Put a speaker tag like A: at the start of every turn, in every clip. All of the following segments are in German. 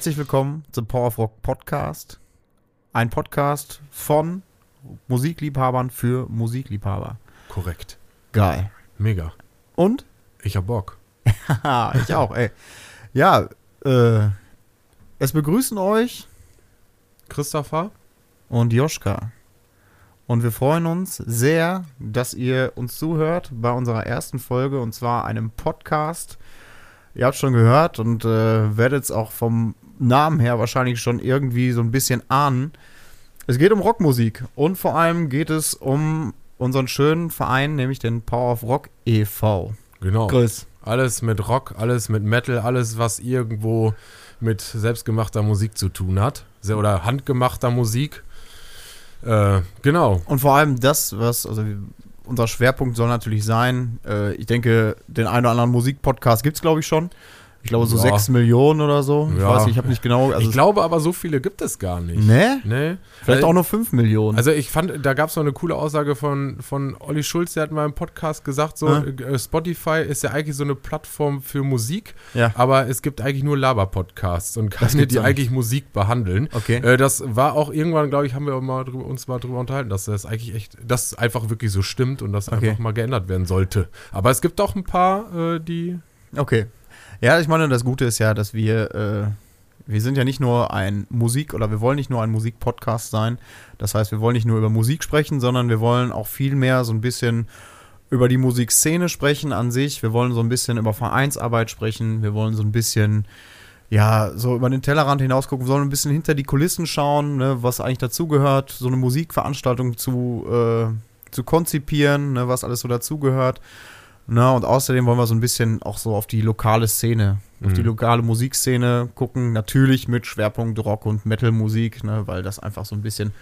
A: Herzlich willkommen zum Power of Rock Podcast. Ein Podcast von Musikliebhabern für Musikliebhaber.
B: Korrekt.
A: Geil.
B: Mega.
A: Und?
B: Ich hab Bock.
A: Haha, ich auch, ey. Ja, äh, es begrüßen euch
B: Christopher?
A: und Joschka. Und wir freuen uns sehr, dass ihr uns zuhört bei unserer ersten Folge und zwar einem Podcast. Ihr habt schon gehört und äh, werdet es auch vom Namen her wahrscheinlich schon irgendwie so ein bisschen ahnen. Es geht um Rockmusik und vor allem geht es um unseren schönen Verein, nämlich den Power of Rock e.V.
B: Genau.
A: Grüß.
B: Alles mit Rock, alles mit Metal, alles, was irgendwo mit selbstgemachter Musik zu tun hat. Oder handgemachter Musik. Äh, genau.
A: Und vor allem das, was, also unser Schwerpunkt soll natürlich sein, äh, ich denke, den einen oder anderen Musikpodcast gibt es, glaube ich, schon. Ich glaube, so
B: Ja.
A: sechs Millionen oder so. Ich
B: Ja.
A: weiß nicht, ich habe nicht genau. Also
B: ich glaube aber, so viele gibt es gar nicht.
A: Ne?
B: Nee.
A: Vielleicht
B: Äh,
A: auch nur 5 Millionen.
B: Also ich fand, da gab es noch eine coole Aussage von, von Olli Schulz, der hat mal im Podcast gesagt, so
A: Ah.
B: Spotify ist ja eigentlich so eine Plattform für Musik,
A: ja.
B: aber es gibt eigentlich nur Laber-Podcasts und keine, die eigentlich Musik behandeln.
A: Okay.
B: Äh, das war auch irgendwann, glaube ich, haben wir mal drüber, uns mal drüber unterhalten, dass das eigentlich echt, das einfach wirklich so stimmt und das
A: Okay.
B: einfach mal geändert werden sollte. Aber es gibt auch ein paar, äh, die.
A: Okay. Ja, ich meine, das Gute ist ja, dass wir, äh, wir sind ja nicht nur ein Musik- oder wir wollen nicht nur ein Musikpodcast sein. Das heißt, wir wollen nicht nur über Musik sprechen, sondern wir wollen auch viel mehr so ein bisschen über die Musikszene sprechen an sich. Wir wollen so ein bisschen über Vereinsarbeit sprechen. Wir wollen so ein bisschen, ja, so über den Tellerrand hinaus gucken. Wir sollen ein bisschen hinter die Kulissen schauen, ne, was eigentlich dazugehört, so eine Musikveranstaltung zu, äh, zu konzipieren, ne, was alles so dazugehört. Na, und außerdem wollen wir so ein bisschen auch so auf die lokale Szene, auf
B: Mhm.
A: die lokale Musikszene gucken. Natürlich mit Schwerpunkt Rock- und Metal-Musik, ne, weil das einfach so ein bisschen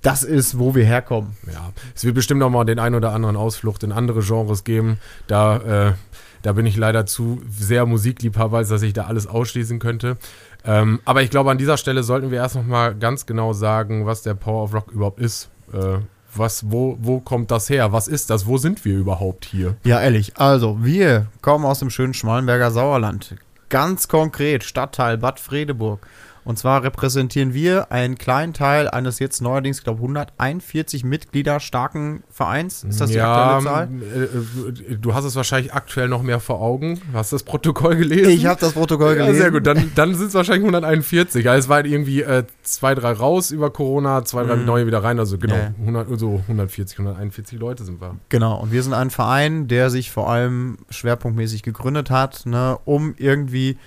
A: das ist, wo wir herkommen.
B: Ja, es wird bestimmt noch mal den ein oder anderen Ausflucht in andere Genres geben. Da, äh, da bin ich leider zu sehr Musikliebhaber, als dass ich da alles ausschließen könnte. Ähm, aber ich glaube, an dieser Stelle sollten wir erst noch mal ganz genau sagen, was der Power of Rock überhaupt ist. Äh, was, wo, wo kommt das her? Was ist das? Wo sind wir überhaupt hier?
A: Ja, ehrlich. Also, wir kommen aus dem schönen Schmalenberger Sauerland. Ganz konkret, Stadtteil Bad Fredeburg. Und zwar repräsentieren wir einen kleinen Teil eines jetzt neuerdings, ich glaube, 141 Mitglieder starken Vereins. Ist das die aktuelle Zahl?
B: äh, äh, du hast es wahrscheinlich aktuell noch mehr vor Augen. Hast du das Protokoll gelesen?
A: Ich habe das Protokoll gelesen.
B: Ja, sehr gut. Dann, dann sind es wahrscheinlich 141. Ja, es waren irgendwie äh, zwei, drei raus über Corona, zwei, drei
A: Mhm.
B: neue wieder rein. Also genau,
A: Ja.
B: 100, so 140, 141 Leute sind wir.
A: Genau, und wir sind ein Verein, der sich vor allem schwerpunktmäßig gegründet hat, ne, um irgendwie,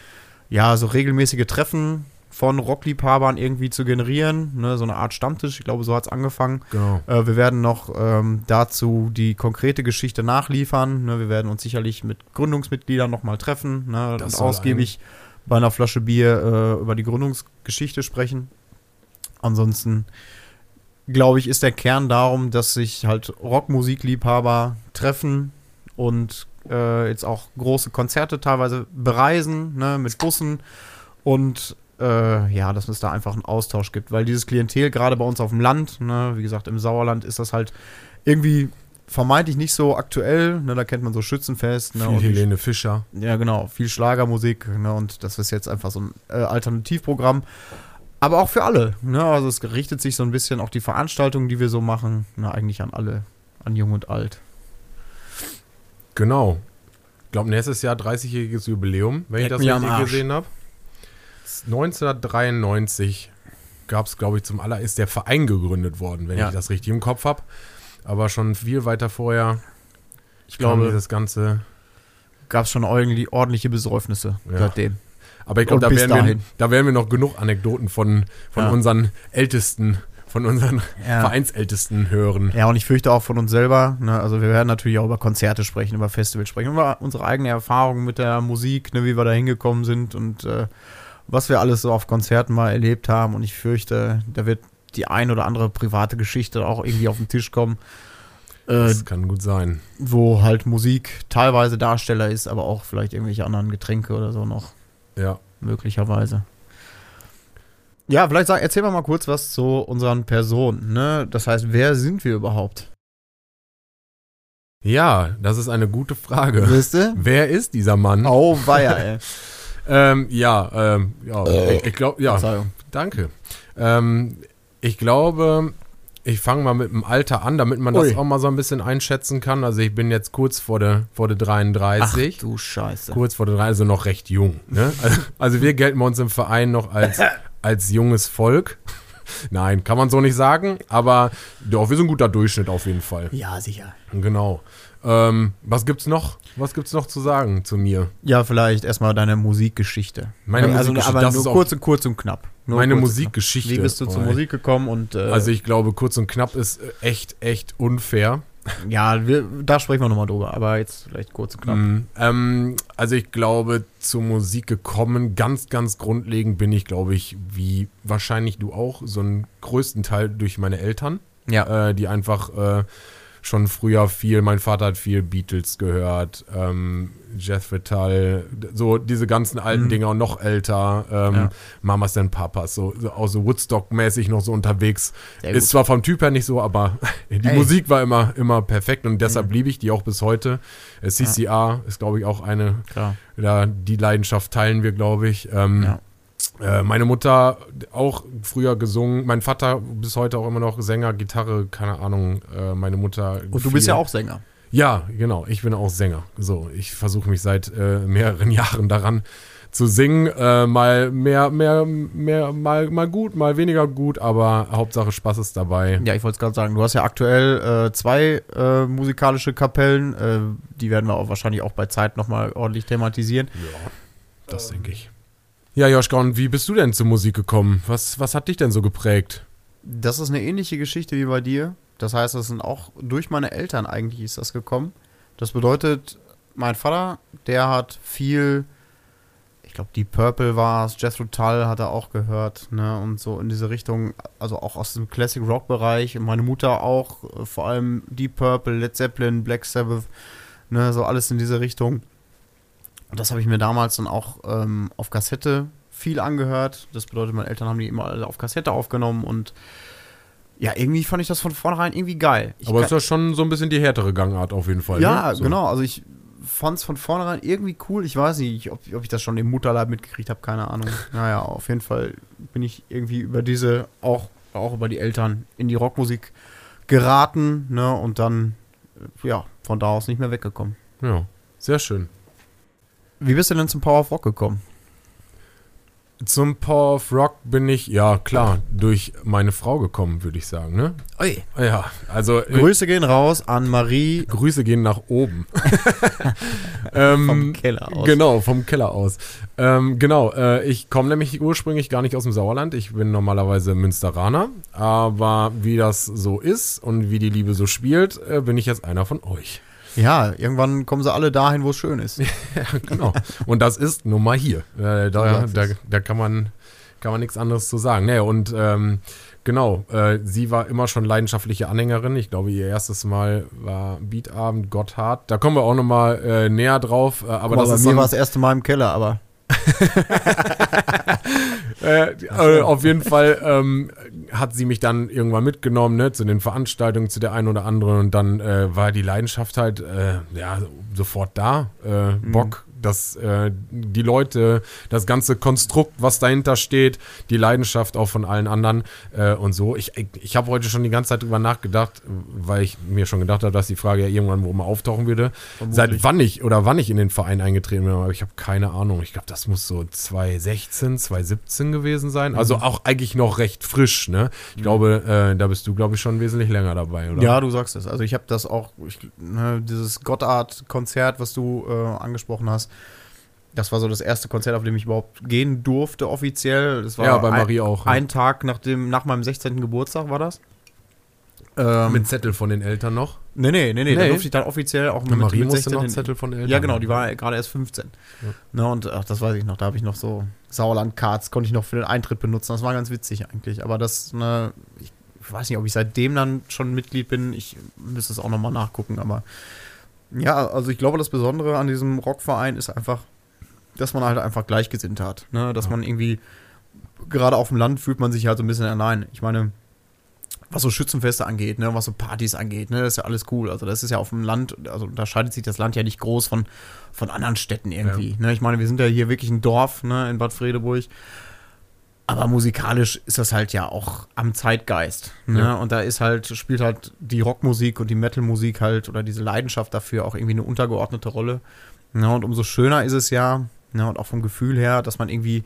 A: ja, so regelmäßige Treffen von Rockliebhabern irgendwie zu generieren, ne, so eine Art Stammtisch, ich glaube, so hat es angefangen.
B: Genau.
A: Äh, wir werden noch ähm, dazu die konkrete Geschichte nachliefern, ne, wir werden uns sicherlich mit Gründungsmitgliedern nochmal treffen ne, und ausgiebig bei einer Flasche Bier äh, über die Gründungsgeschichte sprechen. Ansonsten glaube ich, ist der Kern darum, dass sich halt Rockmusikliebhaber treffen und äh, jetzt auch große Konzerte teilweise bereisen, ne, mit Bussen und äh, ja, dass es da einfach einen Austausch gibt, weil dieses Klientel gerade bei uns auf dem Land, ne, wie gesagt, im Sauerland ist das halt irgendwie vermeintlich nicht so aktuell, ne, da kennt man so Schützenfest, ne,
B: Viel Helene Fischer.
A: ja, genau. Viel Schlagermusik, ne? Und das ist jetzt einfach so ein äh, Alternativprogramm. Aber auch für alle, ne? Also es richtet sich so ein bisschen auch die Veranstaltungen, die wir so machen, ne, eigentlich an alle, an Jung und Alt.
B: Genau. Ich glaube, nächstes Jahr 30-jähriges Jubiläum, wenn ich
A: Leck
B: das richtig gesehen habe. 1993 gab es, glaube ich, zum aller ist der Verein gegründet worden, wenn
A: Ja.
B: ich das richtig im Kopf habe. Aber schon viel weiter vorher
A: Ich glaube,
B: dieses Ganze.
A: gab es schon irgendwie ordentliche Besäufnisse
B: Ja.
A: seitdem.
B: Aber ich glaube, da, werden wir- da werden wir noch genug Anekdoten von, von
A: Ja.
B: unseren Ältesten, von unseren
A: Ja.
B: Vereinsältesten hören.
A: Ja, und ich fürchte auch von uns selber. Ne? Also wir werden natürlich auch über Konzerte sprechen, über Festivals sprechen, über unsere eigene Erfahrung mit der Musik, ne, wie wir da hingekommen sind und äh, was wir alles so auf Konzerten mal erlebt haben. Und ich fürchte, da wird die ein oder andere private Geschichte auch irgendwie auf den Tisch kommen, äh,
B: Das kann gut sein.
A: wo halt Musik teilweise Darsteller ist, aber auch vielleicht irgendwelche anderen Getränke oder so noch
B: Ja.
A: möglicherweise. Ja, vielleicht sag, erzähl mal kurz was zu unseren Personen. Ne? Das heißt, wer sind wir überhaupt?
B: Ja, das ist eine gute Frage.
A: Wisst ihr?
B: Wer ist dieser Mann?
A: Oh, weia, ey.
B: Ähm, ja, ähm, ja, ich, ich glaube, ja, danke. Ähm, ich glaube, ich fange mal mit dem Alter an, damit man das
A: Ui.
B: auch mal so ein bisschen einschätzen kann. Also ich bin jetzt kurz vor der, vor der 33.
A: du Scheiße.
B: kurz vor der 30, also noch recht jung. Ne? Also, also wir gelten bei uns im Verein noch als, als junges Volk. Nein, kann man so nicht sagen, aber doch, wir sind ein guter Durchschnitt auf jeden Fall.
A: Ja, sicher.
B: Genau. Ähm, was gibt's noch? Was gibt's noch zu sagen zu mir?
A: Ja, vielleicht erstmal deine Musikgeschichte.
B: Meine
A: also,
B: Musikgeschichte,
A: aber nur kurz und kurz und knapp. Nur
B: Meine Musikgeschichte.
A: Wie bist du zur
B: Oh,
A: Musik gekommen und äh,
B: Also ich glaube, kurz und knapp ist äh, echt, echt unfair.
A: ja, wir, da sprechen wir nochmal drüber, aber jetzt vielleicht kurz und knapp.
B: Mm, ähm, also ich glaube, zur Musik gekommen, ganz, ganz grundlegend bin ich, glaube ich, wie wahrscheinlich du auch, so einen größten Teil durch meine Eltern.
A: Ja.
B: äh, die einfach äh, schon früher viel, mein Vater hat viel Beatles gehört, ähm, Jethro Tull, so diese ganzen alten
A: Mhm.
B: Dinger und noch älter, ähm,
A: Ja.
B: Mamas and Papas, so, so auch so Woodstock-mäßig noch so unterwegs. Ist zwar vom Typ her nicht so, aber die
A: Ey.
B: Musik war immer, immer perfekt und deshalb
A: Mhm.
B: liebe ich die auch bis heute. Äh, CCR ist, glaube ich, auch eine,
A: Klar.
B: da, die Leidenschaft teilen wir, glaube ich. Ähm,
A: Ja.
B: Äh, meine Mutter auch früher gesungen, mein Vater bis heute auch immer noch Sänger, Gitarre, keine Ahnung, äh, meine Mutter.
A: Und du bist
B: viel-
A: ja auch Sänger.
B: Ja, genau, ich bin auch Sänger. So, ich versuche mich seit äh, mehreren Jahren daran zu singen. Äh, mal mehr, mehr, mehr, mal, mal gut, mal weniger gut, aber Hauptsache Spaß ist dabei.
A: Ja, ich wollte es gerade sagen, du hast ja aktuell äh, zwei äh, musikalische Kapellen, äh, die werden wir auch wahrscheinlich auch bei Zeit nochmal ordentlich thematisieren.
B: Ja, das denke ich. Ja, Joschka, und wie bist du denn zur Musik gekommen? Was, was hat dich denn so geprägt?
A: Das ist eine ähnliche Geschichte wie bei dir. Das heißt, das sind auch durch meine Eltern eigentlich ist das gekommen. Das bedeutet, mein Vater, der hat viel, ich glaube, Deep Purple war es, Jethro Tull hat er auch gehört, ne, und so in diese Richtung, also auch aus dem Classic Rock Bereich. Und meine Mutter auch, äh, vor allem Deep Purple, Led Zeppelin, Black Sabbath, ne, so alles in diese Richtung. Und das habe ich mir damals dann auch ähm, auf Kassette viel angehört. Das bedeutet, meine Eltern haben die immer alle auf Kassette aufgenommen und ja, irgendwie fand ich das von vornherein irgendwie geil. Ich
B: aber
A: kann-
B: ist ja schon so ein bisschen die härtere Gangart auf jeden Fall.
A: ja,
B: ne? so.
A: genau. Also ich fand es von vornherein irgendwie cool. Ich weiß nicht, ob, ob ich das schon im Mutterleib mitgekriegt habe, keine Ahnung. naja, auf jeden Fall bin ich irgendwie über diese, auch, auch über die Eltern, in die Rockmusik geraten, ne? Und dann, äh, ja, von da aus nicht mehr weggekommen.
B: Ja, sehr schön.
A: Wie bist du denn zum Power of Rock gekommen?
B: Zum Power of Rock bin ich, ja klar, durch meine Frau gekommen, würde ich sagen. Ne?
A: Ui.
B: Ja, also äh,
A: Grüße gehen raus an Marie
B: Grüße gehen nach oben. ähm,
A: vom Keller aus.
B: Genau, vom Keller aus. Ähm, genau, äh, ich komme nämlich ursprünglich gar nicht aus dem Sauerland. Ich bin normalerweise Münsteraner. Aber wie das so ist und wie die Liebe so spielt, äh, bin ich jetzt einer von euch.
A: Ja, irgendwann kommen sie alle dahin, wo es schön ist.
B: Ja, genau. Und das ist nun mal hier. Äh, da, da, da kann man, kann man nichts anderes zu sagen. Nee, und ähm, genau, äh, sie war immer schon leidenschaftliche Anhängerin. Ich glaube, ihr erstes Mal war Beatabend Gotthard. Da kommen wir auch noch mal äh, näher drauf. Äh, aber
A: Aber
B: das
A: bei
B: ist
A: mir war das erste Mal im Keller, aber
B: äh, äh, auf jeden Fall ähm, hat sie mich dann irgendwann mitgenommen, ne, zu den Veranstaltungen, zu der einen oder anderen. Und dann äh, war die Leidenschaft halt äh, ja sofort da, äh, Bock, dass äh, die Leute, das ganze Konstrukt, was dahinter steht, die Leidenschaft auch von allen anderen äh, und so. Ich, ich habe heute schon die ganze Zeit drüber nachgedacht, weil ich mir schon gedacht habe, dass die Frage ja irgendwann wo mal auftauchen würde. Seit wann ich oder wann ich in den Verein eingetreten bin, aber ich habe keine Ahnung. Ich glaube, das muss so 2016, 2017 gewesen sein. Also auch eigentlich noch recht frisch, ne? Ich glaube, äh, da bist du, glaube ich, schon wesentlich länger dabei, oder?
A: Ja, du sagst es. Also ich habe das auch, ich, ne, dieses Gotthard-Konzert, was du äh, angesprochen hast, das war so das erste Konzert, auf dem ich überhaupt gehen durfte offiziell. Das war
B: Ja, bei
A: ein,
B: Marie auch. ne?
A: Ein Tag nach, dem, nach meinem 16. Geburtstag war das. Ähm,
B: Mit Zettel von den Eltern noch.
A: nee, nee, nee, nee, da durfte ich dann offiziell auch mit,
B: Marie
A: mit
B: musste
A: 16
B: noch Zettel von den Eltern.
A: Ja, genau, die war gerade erst 15.
B: Ja.
A: Ne, und ach, das weiß ich noch, da habe ich noch so Sauerland-Cards, konnte ich noch für den Eintritt benutzen. Das war ganz witzig eigentlich. Aber das, ne, ich weiß nicht, ob ich seitdem dann schon Mitglied bin. Ich müsste es auch nochmal nachgucken. Aber ja, also ich glaube, das Besondere an diesem Rockverein ist einfach, dass man halt einfach Gleichgesinnte hat. Ne? Dass
B: Ja.
A: man irgendwie, gerade auf dem Land fühlt man sich halt so ein bisschen allein. Ich meine, was so Schützenfeste angeht, ne, was so Partys angeht, ne, das ist ja alles cool. Also das ist ja auf dem Land, also da scheidet sich das Land ja nicht groß von, von anderen Städten irgendwie. Ja. Ne? Ich meine, wir sind ja hier wirklich ein Dorf, ne, in Bad Fredeburg. Aber musikalisch ist das halt ja auch am Zeitgeist. Ne? Ja. Und da ist halt, spielt halt die Rockmusik und die Metalmusik halt oder diese Leidenschaft dafür auch irgendwie eine untergeordnete Rolle. Ne? Und umso schöner ist es ja, ne, und auch vom Gefühl her, dass man irgendwie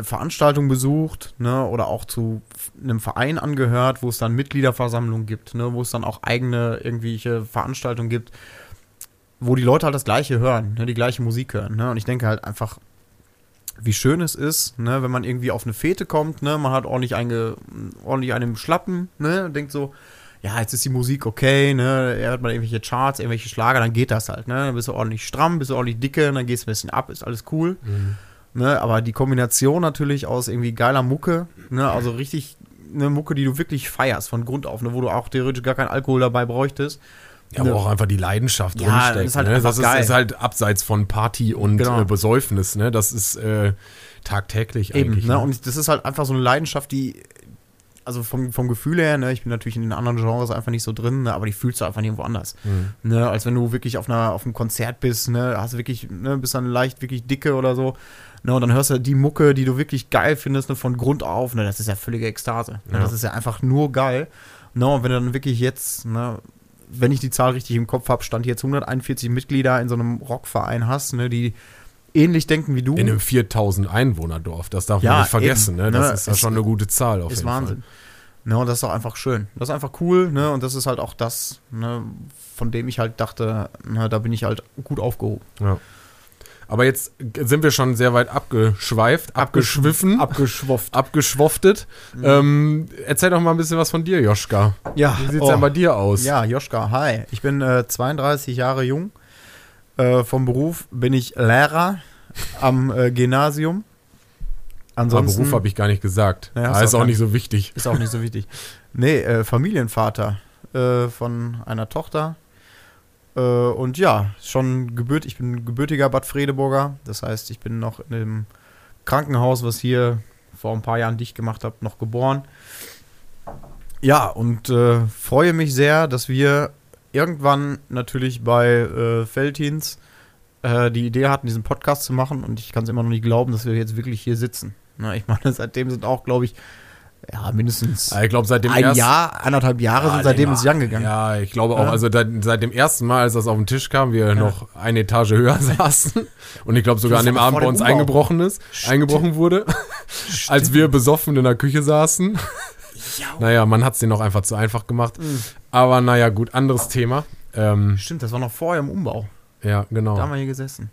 A: Veranstaltungen besucht, ne, oder auch zu einem Verein angehört, wo es dann Mitgliederversammlungen gibt, ne, wo es dann auch eigene irgendwelche Veranstaltungen gibt, wo die Leute halt das Gleiche hören, ne, die gleiche Musik hören, ne, und ich denke halt einfach, wie schön es ist, ne, wenn man irgendwie auf eine Fete kommt, ne, man hat ordentlich, einge, ordentlich einen Schlappen, ne, und denkt so, ja, jetzt ist die Musik okay, ne, er hört mal irgendwelche Charts, irgendwelche Schlager, dann geht das halt, ne, dann bist du ordentlich stramm, bist du ordentlich dicke, dann gehst du ein bisschen ab, ist alles cool. Mhm. Ne, aber die Kombination natürlich aus irgendwie geiler Mucke, ne, also richtig eine Mucke, die du wirklich feierst von Grund auf, ne, wo du auch theoretisch gar keinen Alkohol dabei bräuchtest.
B: Ja, aber auch einfach die Leidenschaft ja, drinsteckt. Ist halt ne? Das ist, ist, halt abseits von Party und genau. äh, Besäufnis, ne? Das ist äh, tagtäglich
A: Eben, eigentlich. Ne? Ne? Und das ist halt einfach so eine Leidenschaft, die, also vom, vom Gefühl her, ne, ich bin natürlich in den anderen Genres einfach nicht so drin, ne, aber die fühlst du einfach nirgendwo anders. Mhm. Ne, als wenn du wirklich auf, einer, auf einem Konzert bist, ne, hast wirklich, ne, bist dann leicht wirklich dicke oder so. Ne, und dann hörst du die Mucke, die du wirklich geil findest, ne, von Grund auf, ne, das ist ja völlige Ekstase. Ne, ja. Das ist ja einfach nur geil. Ne, und wenn du dann wirklich jetzt, ne, wenn ich die Zahl richtig im Kopf habe, stand jetzt 141 Mitglieder in so einem Rockverein hast, ne, die ähnlich denken wie du.
B: In einem 4000 Einwohnerdorf, das darf ja, man nicht vergessen, eben, ne? Das ne? ist ja schon eine gute Zahl auf
A: ist jeden Wahnsinn. Fall. Ne, und das ist auch einfach schön. Das ist einfach cool, ne? Und das ist halt auch das, ne, von dem ich halt dachte, na, da bin ich halt gut aufgehoben.
B: Ja. Aber jetzt sind wir schon sehr weit abgeschweift, abgeschwiffen,
A: abgeschwofft,
B: abgeschwoftet. Mhm. Ähm, erzähl doch mal ein bisschen was von dir, Joschka.
A: Ja.
B: Wie sieht's oh. denn bei dir aus?
A: Ja, Joschka, hi. Ich bin äh, 32 Jahre jung. Äh, vom Beruf bin ich Lehrer am äh, Gymnasium.
B: Ansonsten, Aber Beruf habe ich gar nicht gesagt.
A: Ja,
B: ist auch nicht so wichtig.
A: Ist auch nicht so wichtig. Nee, äh, Familienvater äh, von einer Tochter äh, und ja, schon gebürt, ich bin gebürtiger Bad Fredeburger. Das heißt, ich bin noch in dem Krankenhaus, was hier vor ein paar Jahren dicht gemacht habe, noch geboren. Ja, und äh, freue mich sehr, dass wir irgendwann natürlich bei äh, Feltins äh, die Idee hatten, diesen Podcast zu machen. Und ich kann es immer noch nicht glauben, dass wir jetzt wirklich hier sitzen. Na, ich meine, seitdem sind auch, glaube ich, ja, mindestens
B: ich glaube, seitdem
A: ein Jahr, anderthalb Jahre ja, sind seitdem ins Jan gegangen.
B: Ja, ich glaube auch, ja. also da, seit dem ersten Mal, als das auf den Tisch kam, wir ja. noch eine Etage höher saßen und ich glaube sogar an dem Abend bei uns eingebrochen ist, Stimmt. eingebrochen wurde, Stimmt. als wir besoffen in der Küche saßen. Ja. Naja, man hat es denen auch einfach zu einfach gemacht. Mhm. Aber naja, gut, anderes Thema.
A: Ähm, Stimmt, das war noch vorher im Umbau.
B: Ja, genau.
A: Da haben wir hier gesessen.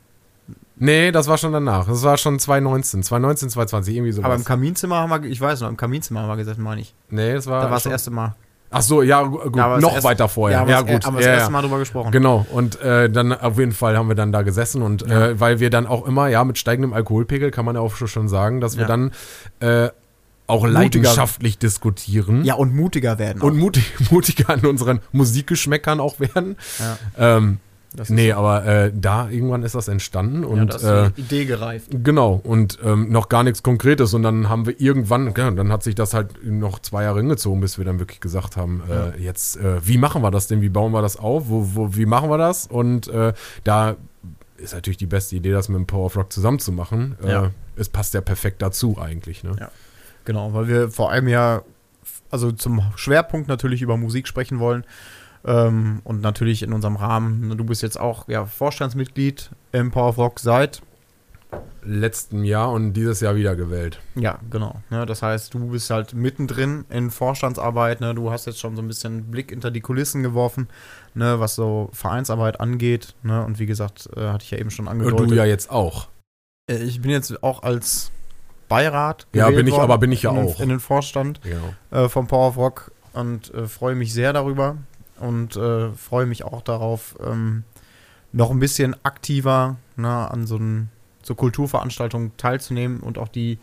B: Nee, das war schon danach. Das war schon 2019, 2019, 2020, irgendwie so.
A: Aber im Kaminzimmer haben wir, ich weiß noch, im Kaminzimmer haben wir gesessen, meine ich.
B: Nee, das war.
A: Da war das erste Mal.
B: Ach so, ja, gut, ja, noch erst, weiter vorher.
A: Ja, ja gut. Haben wir das ja, erste Mal drüber gesprochen.
B: Genau, und äh, dann auf jeden Fall haben wir dann da gesessen und äh, weil wir dann auch immer, ja, mit steigendem Alkoholpegel kann man ja auch schon sagen, dass wir dann äh, auch mutiger. leidenschaftlich diskutieren.
A: Ja, und mutiger werden.
B: Auch. Und mutig, mutiger an unseren Musikgeschmäckern auch werden. Ja. Ähm, nee, so. aber äh, da irgendwann ist das entstanden und ja, das ist
A: äh, Idee gereift.
B: Genau und ähm, noch gar nichts Konkretes und dann haben wir irgendwann, ja, dann hat sich das halt noch zwei Jahre hingezogen, bis wir dann wirklich gesagt haben, äh, ja. jetzt äh, wie machen wir das denn, wie bauen wir das auf, wo, wo wie machen wir das und äh, da ist natürlich die beste Idee, das mit dem Power of Rock zusammen zu machen. Äh, ja. es passt ja perfekt dazu eigentlich. Ne? Ja,
A: genau, weil wir vor allem ja also zum Schwerpunkt natürlich über Musik sprechen wollen. Ähm, und natürlich in unserem Rahmen, ne, du bist jetzt auch ja, Vorstandsmitglied im Power of Rock seit
B: letztem Jahr und dieses Jahr wieder gewählt.
A: Ja, genau. Ne, das heißt, du bist halt mittendrin in Vorstandsarbeit. Ne, du hast jetzt schon so ein bisschen Blick hinter die Kulissen geworfen, ne, was so Vereinsarbeit angeht. Ne, und wie gesagt, äh, hatte ich ja eben schon angedeutet. Und
B: du ja jetzt auch.
A: Äh, ich bin jetzt auch als Beirat.
B: Ja, bin ich, aber bin ich ja
A: in,
B: auch.
A: In den Vorstand genau. äh, vom Power of Rock und äh, freue mich sehr darüber und äh, freue mich auch darauf, ähm, noch ein bisschen aktiver ne, an so, ein, so Kulturveranstaltungen teilzunehmen und auch die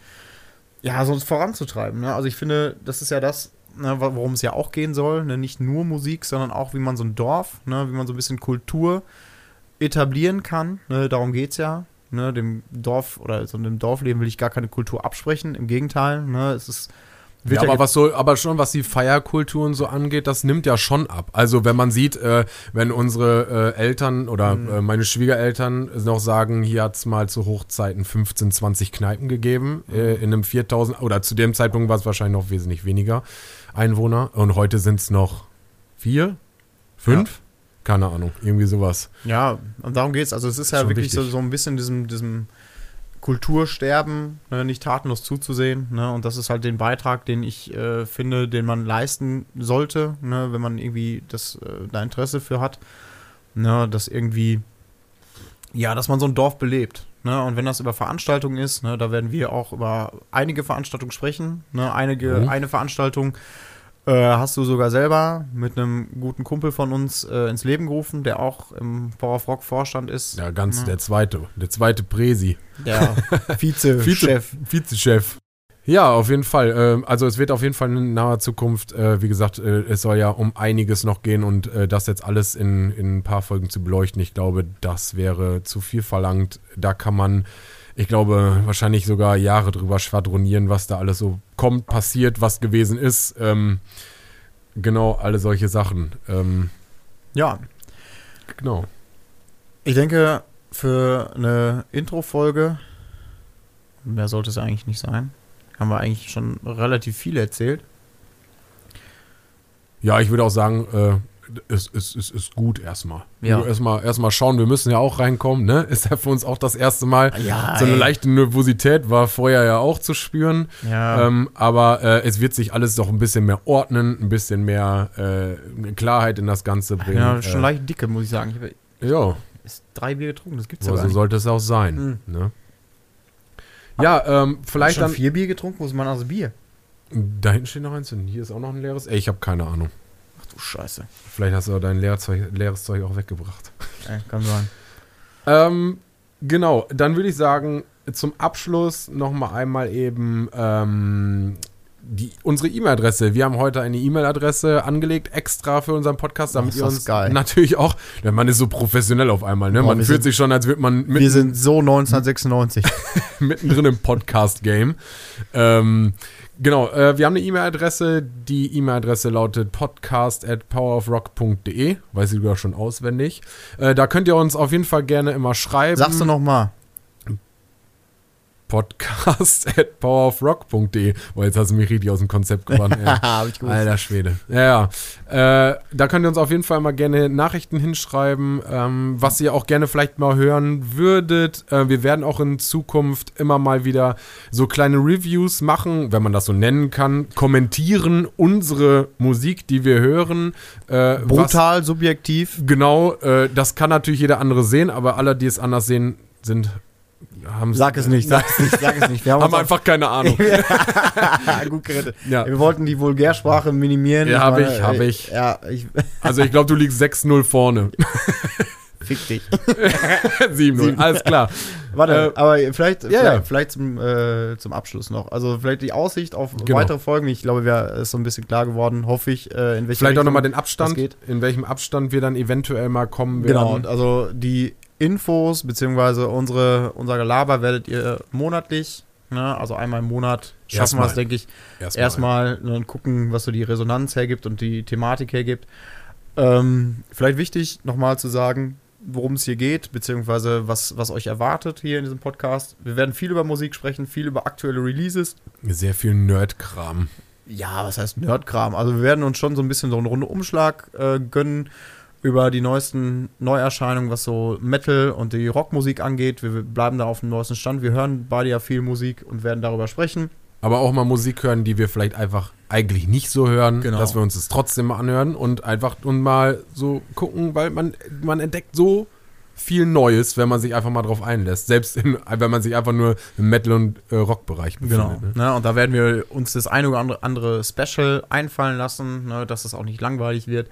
A: ja sonst voranzutreiben. Ne? Also ich finde, das ist ja das, ne, worum es ja auch gehen soll. Ne? Nicht nur Musik, sondern auch, wie man so ein Dorf, ne, wie man so ein bisschen Kultur etablieren kann. Ne? Darum geht es ja. Ne? Dem Dorf oder so einem Dorfleben will ich gar keine Kultur absprechen. Im Gegenteil, ne? es ist
B: Ja,
A: ja
B: aber was so, aber schon was die Feierkultur und so angeht, das nimmt ja schon ab. Also wenn man sieht, äh, wenn unsere äh, Eltern oder
A: Mhm.
B: äh, meine Schwiegereltern noch sagen, hier hat es mal zu Hochzeiten 15, 20 Kneipen gegeben, äh,
A: Mhm.
B: in einem 4000, oder zu dem Zeitpunkt war es wahrscheinlich noch wesentlich weniger Einwohner und heute sind es noch vier, fünf? Keine Ahnung, irgendwie sowas.
A: Ja, und darum geht's. Also es ist ja
B: Schon
A: wirklich so, so ein bisschen diesem, diesem Kultursterben, ne, nicht tatenlos zuzusehen. Ne, und das ist halt den Beitrag, den ich äh, finde, den man leisten sollte, ne, wenn man irgendwie das, äh, da Interesse für hat. Ne, dass irgendwie, ja, dass man so ein Dorf belebt. Ne, und wenn das über Veranstaltungen ist, ne, da werden wir auch über einige Veranstaltungen sprechen. Ne, einige,
B: Mhm.
A: Eine Veranstaltung äh, hast du sogar selber mit einem guten Kumpel von uns äh, ins Leben gerufen, der auch im Power of Rock Vorstand ist.
B: Ja, ganz
A: Ja.
B: der zweite, der zweite Präsi.
A: Der Vize-Chef.
B: Vizechef. Ja, auf jeden Fall. Ähm, Also es wird auf jeden Fall in naher Zukunft, äh, wie gesagt, äh, es soll ja um einiges noch gehen und das jetzt alles in, in ein paar Folgen zu beleuchten, ich glaube, das wäre zu viel verlangt. Da kann man, ich glaube, wahrscheinlich sogar Jahre drüber schwadronieren, was da alles so kommt, passiert, was gewesen ist. Ähm, Genau, alle solche Sachen. Ähm,
A: Ja,
B: genau.
A: ich denke, für eine Intro-Folge, mehr sollte es eigentlich nicht sein, haben wir eigentlich schon relativ viel erzählt.
B: Ja, ich würde auch sagen, äh, es, es, es ist gut erstmal.
A: Ja.
B: Erstmal erstmal schauen, wir müssen ja auch reinkommen, ne? Ist ja für uns auch das erste Mal.
A: Ja,
B: so eine
A: ey.
B: leichte Nervosität war vorher ja auch zu spüren.
A: Ja,
B: Ähm, aber äh, es wird sich alles doch ein bisschen mehr ordnen, ein bisschen mehr äh, Klarheit in das Ganze bringen.
A: ja schon
B: äh,
A: leicht dicke, muss ich sagen. Ich habe
B: Ja,
A: ist drei Bier getrunken, das gibt's ja
B: aber
A: gar
B: so sollte es auch sein.
A: Hm.
B: Ne? Ja, ähm, vielleicht
A: schon
B: dann.
A: vier Bier getrunken, wo ist mein anderes Bier?
B: Da hinten steht noch eins und hier ist auch noch ein leeres. Ey, ich habe keine Ahnung.
A: Du Scheiße.
B: Vielleicht hast du dein leeres Zeug, leeres Zeug auch weggebracht.
A: Ey, kann sein.
B: Ähm, genau, dann würde ich sagen, zum Abschluss nochmal einmal eben ähm, die, unsere E-Mail-Adresse. Wir haben heute eine E-Mail-Adresse angelegt, extra für unseren Podcast, damit
A: ist
B: ihr uns
A: geil.
B: natürlich auch, denn man ist so professionell auf einmal, ne?
A: Boah,
B: man
A: wir
B: fühlt
A: sind-
B: sich schon, als würde man
A: Wir
B: mitten,
A: sind so 1996.
B: mittendrin im Podcast-Game. Ähm, genau, äh, wir haben eine E-Mail-Adresse. Die E-Mail-Adresse lautet podcast at powerofrock.de. Weiß ich sogar schon auswendig. Äh, da könnt ihr uns auf jeden Fall gerne immer schreiben.
A: Sagst du noch mal?
B: Podcast at powerofrock.de. Boah, jetzt hast du mich richtig aus dem Konzept gebracht. Ja.
A: Hab ich gewusst.
B: Alter Schwede. Ja, ja. Äh, da könnt ihr uns auf jeden Fall mal gerne Nachrichten hinschreiben, ähm, was ihr auch gerne vielleicht mal hören würdet. Äh, wir werden auch in Zukunft immer mal wieder so kleine Reviews machen, wenn man das so nennen kann. Kommentieren unsere Musik, die wir hören. Äh, was-
A: Brutal, subjektiv.
B: Genau, äh, das kann natürlich jeder andere sehen, aber alle, die es anders sehen, sind. Haben
A: Sag es nicht, sag es nicht, sag es nicht. Wir haben,
B: haben einfach keine Ahnung.
A: gut gerettet.
B: Ja.
A: Wir wollten die Vulgärsprache minimieren.
B: Ja, hab
A: meine,
B: ich, hab
A: äh,
B: ich.
A: Ja, ich
B: Also ich glaube, du liegst 6-0 vorne.
A: fick dich.
B: 7-0, alles klar.
A: Warte,
B: Äh,
A: aber vielleicht,
B: ja,
A: vielleicht,
B: ja.
A: vielleicht zum, äh, zum Abschluss noch. Also vielleicht die Aussicht auf
B: Genau.
A: weitere Folgen. Ich glaube, wir ist so ein bisschen klar geworden, hoffe ich, äh, in welche
B: Vielleicht auch
A: Richtung
B: nochmal den Abstand, in welchem Abstand wir dann eventuell mal kommen
A: Genau,
B: werden.
A: also die Infos beziehungsweise unsere, unser Gelaber werdet ihr monatlich, ne, also einmal im Monat schaffen wir es, denke ich,
B: Erstmal.
A: erstmal ne, gucken, was so die Resonanz hergibt und die Thematik hergibt. Ähm, vielleicht wichtig, nochmal zu sagen, worum es hier geht, beziehungsweise was, was euch erwartet hier in diesem Podcast. Wir werden viel über Musik sprechen, viel über aktuelle Releases.
B: Sehr viel Nerdkram.
A: Ja, was heißt Nerdkram? Also wir werden uns schon so ein bisschen so einen runden Umschlag äh, gönnen über die neuesten Neuerscheinungen, was so Metal und die Rockmusik angeht. Wir bleiben da auf dem neuesten Stand. Wir hören beide ja viel Musik und werden darüber sprechen.
B: Aber auch mal Musik hören, die wir vielleicht einfach eigentlich nicht so hören,
A: Genau.
B: dass wir uns das trotzdem mal anhören und einfach und mal so gucken, weil man, man entdeckt so viel Neues, wenn man sich einfach mal drauf einlässt. Selbst in, wenn man sich einfach nur im Metal- und äh, Rockbereich befindet. Ne?
A: Ne, und da werden wir uns das eine oder andere, andere Special einfallen lassen, ne, dass es auch nicht langweilig wird.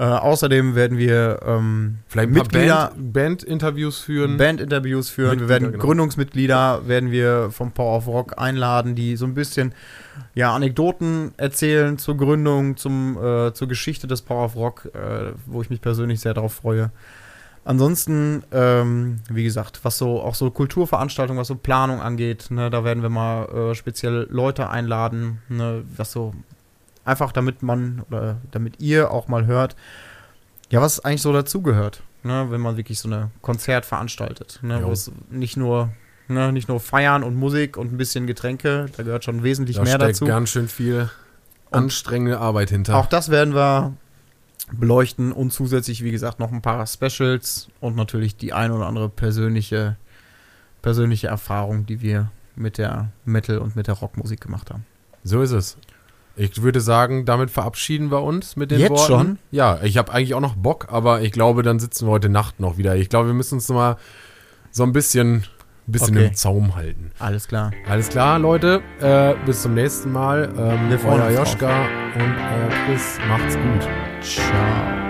A: Äh, außerdem werden wir ähm,
B: Vielleicht
A: Mitglieder,
B: Band- Band-Interviews führen.
A: Bandinterviews führen.
B: Mitglieder,
A: wir werden
B: genau.
A: Gründungsmitglieder werden wir vom Power of Rock einladen, die so ein bisschen ja, Anekdoten erzählen zur Gründung, zum, äh, zur Geschichte des Power of Rock, äh, wo ich mich persönlich sehr darauf freue. Ansonsten, ähm, wie gesagt, was so auch so Kulturveranstaltungen, was so Planung angeht, ne, da werden wir mal äh, speziell Leute einladen, ne, was so einfach damit man oder damit ihr auch mal hört, ja, was eigentlich so dazugehört, ne, wenn man wirklich so eine Konzert veranstaltet, ne, wo es nicht nur ne, nicht nur Feiern und Musik und ein bisschen Getränke, da gehört schon wesentlich
B: Da
A: mehr
B: steckt
A: dazu.
B: ganz schön viel anstrengende Arbeit hinter.
A: Auch das werden wir beleuchten und zusätzlich, wie gesagt, noch ein paar Specials und natürlich die ein oder andere persönliche, persönliche Erfahrung, die wir mit der Metal- und mit der Rockmusik gemacht haben.
B: So ist es. Ich würde sagen, damit verabschieden wir uns mit den
A: Jetzt
B: Worten.
A: schon?
B: Ja, ich habe eigentlich auch noch Bock, aber ich glaube, dann sitzen wir heute Nacht noch wieder. Ich glaube, wir müssen uns mal so ein bisschen, bisschen
A: Okay.
B: im Zaum halten.
A: Alles klar.
B: Alles klar, Leute. Äh, bis zum nächsten Mal. Ähm,
A: Wir freuen
B: euer Joschka und euer Chris. Macht's gut.
A: Ciao.